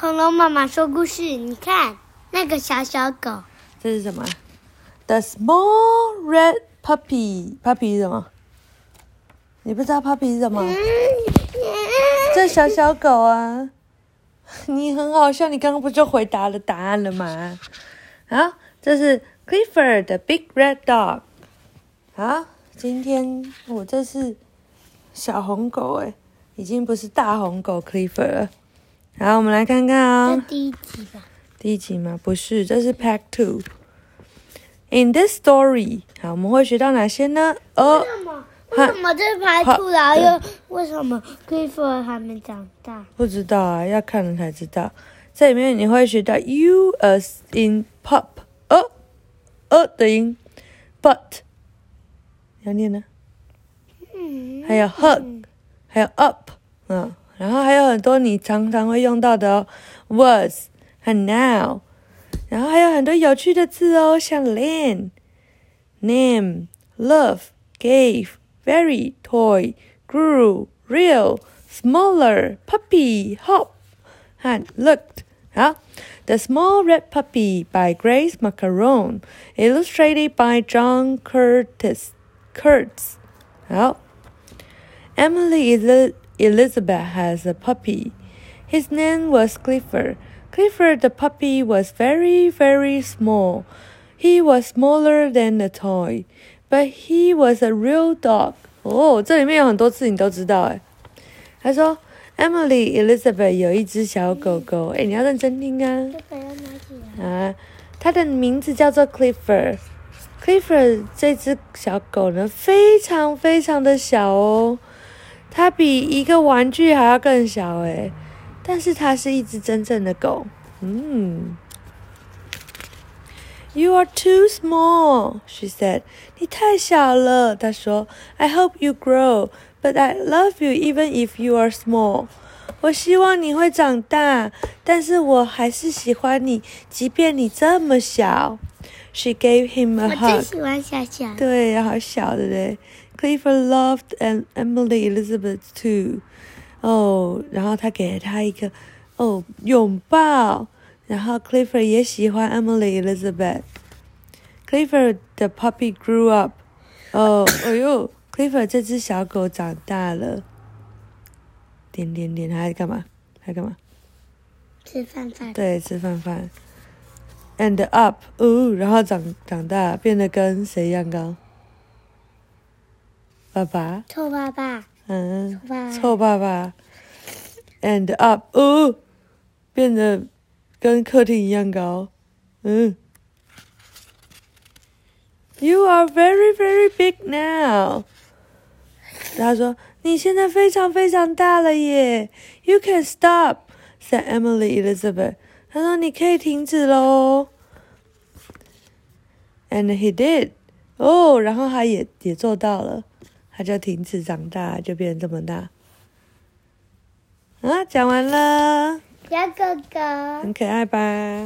恐龙妈妈说故事，你看那个小小狗，这是什么？The small red puppy。puppy 是什么？你不知道 puppy 是什么？这小小狗啊，你很好笑，你刚刚不就回答了答案了吗？啊，这是 Clifford 的 Big Red Dog。啊，今天我这是小红狗哎，已经不是大红狗 Clifford 了。好，我们来看看啊、这第一集吧。第一集吗？不是，这是 Pack Two。In this story，好，我们会学到哪些呢？哦为，什么？为什么这排出来又为什么 Clifford 还没长大？不知道啊，要看了才知道。这里面你会学到 u as in pop，呃呃的音，but 要念呢，嗯，还有 hug，还有 up，嗯，然后还有很多你常常会用到的哦，was 和 now，然后还有很多有趣的字哦，像 land、name、love、gave、very、toy、grew、real、smaller、puppy、hop 和 looked。好，The Small Red Puppy by Grace Macaron, illustrated by John Curtis. Kurtz. 好。Emily Eli- Elizabeth has a puppy. His name was Clifford. Clifford the puppy was very, very small. He was smaller than a toy, but he was a real dog. 哦，这里面有很多字你都知道哎。他说，Emily Elizabeth 有一只小狗狗，哎，你要认真听啊。这个要拿起来。啊，它的名字叫做 Clifford。Clifford 这只小狗呢，非常非常的小哦， 它比一个玩具还要更小诶，但是它是一只真正的狗。嗯，You are too small, she said. 你太小了，她说。I hope you grow, but I love you even if you are small. 我希望你会长大，但是我还是喜欢你，即便你这么小。She gave him a hug. 最喜欢小小的。对，好小的嘞。Clifford loved and Emily Elizabeth too. 哦，然后他给了他一个哦拥抱，然后 Clifford 也喜欢 Emily Elizabeth. Clifford the puppy grew up. 哦，哎呦，Clifford 这只小狗长大了。点点点，还干嘛？还干嘛？吃饭饭。对，吃饭饭。And up，哦，然后长长大，变得跟谁一样高？爸爸，臭爸爸，嗯，爸臭爸爸。And up，哦，变得跟客厅一样高，嗯。You are very very big now。他说：“你现在非常非常大了耶。”You can stop, said Emily Elizabeth. 他说：“你可以停止喽。” And he did. 哦，然后他也也做到了，他就停止长大，就变成这么大。啊，讲完了，小哥哥很可爱吧？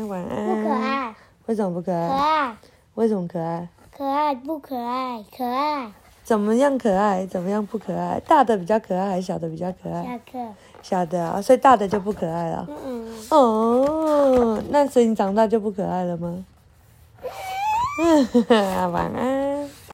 晚安。不可？爱，为什么不可爱可爱？为什么可爱？可爱不可爱？可爱，怎么样可爱？怎么样不可爱？大的比较可爱，还是小的比较可爱？小的。小的啊，所以大的就不可爱了。嗯，哦，那所以你长大就不可爱了吗？嗯，晚安。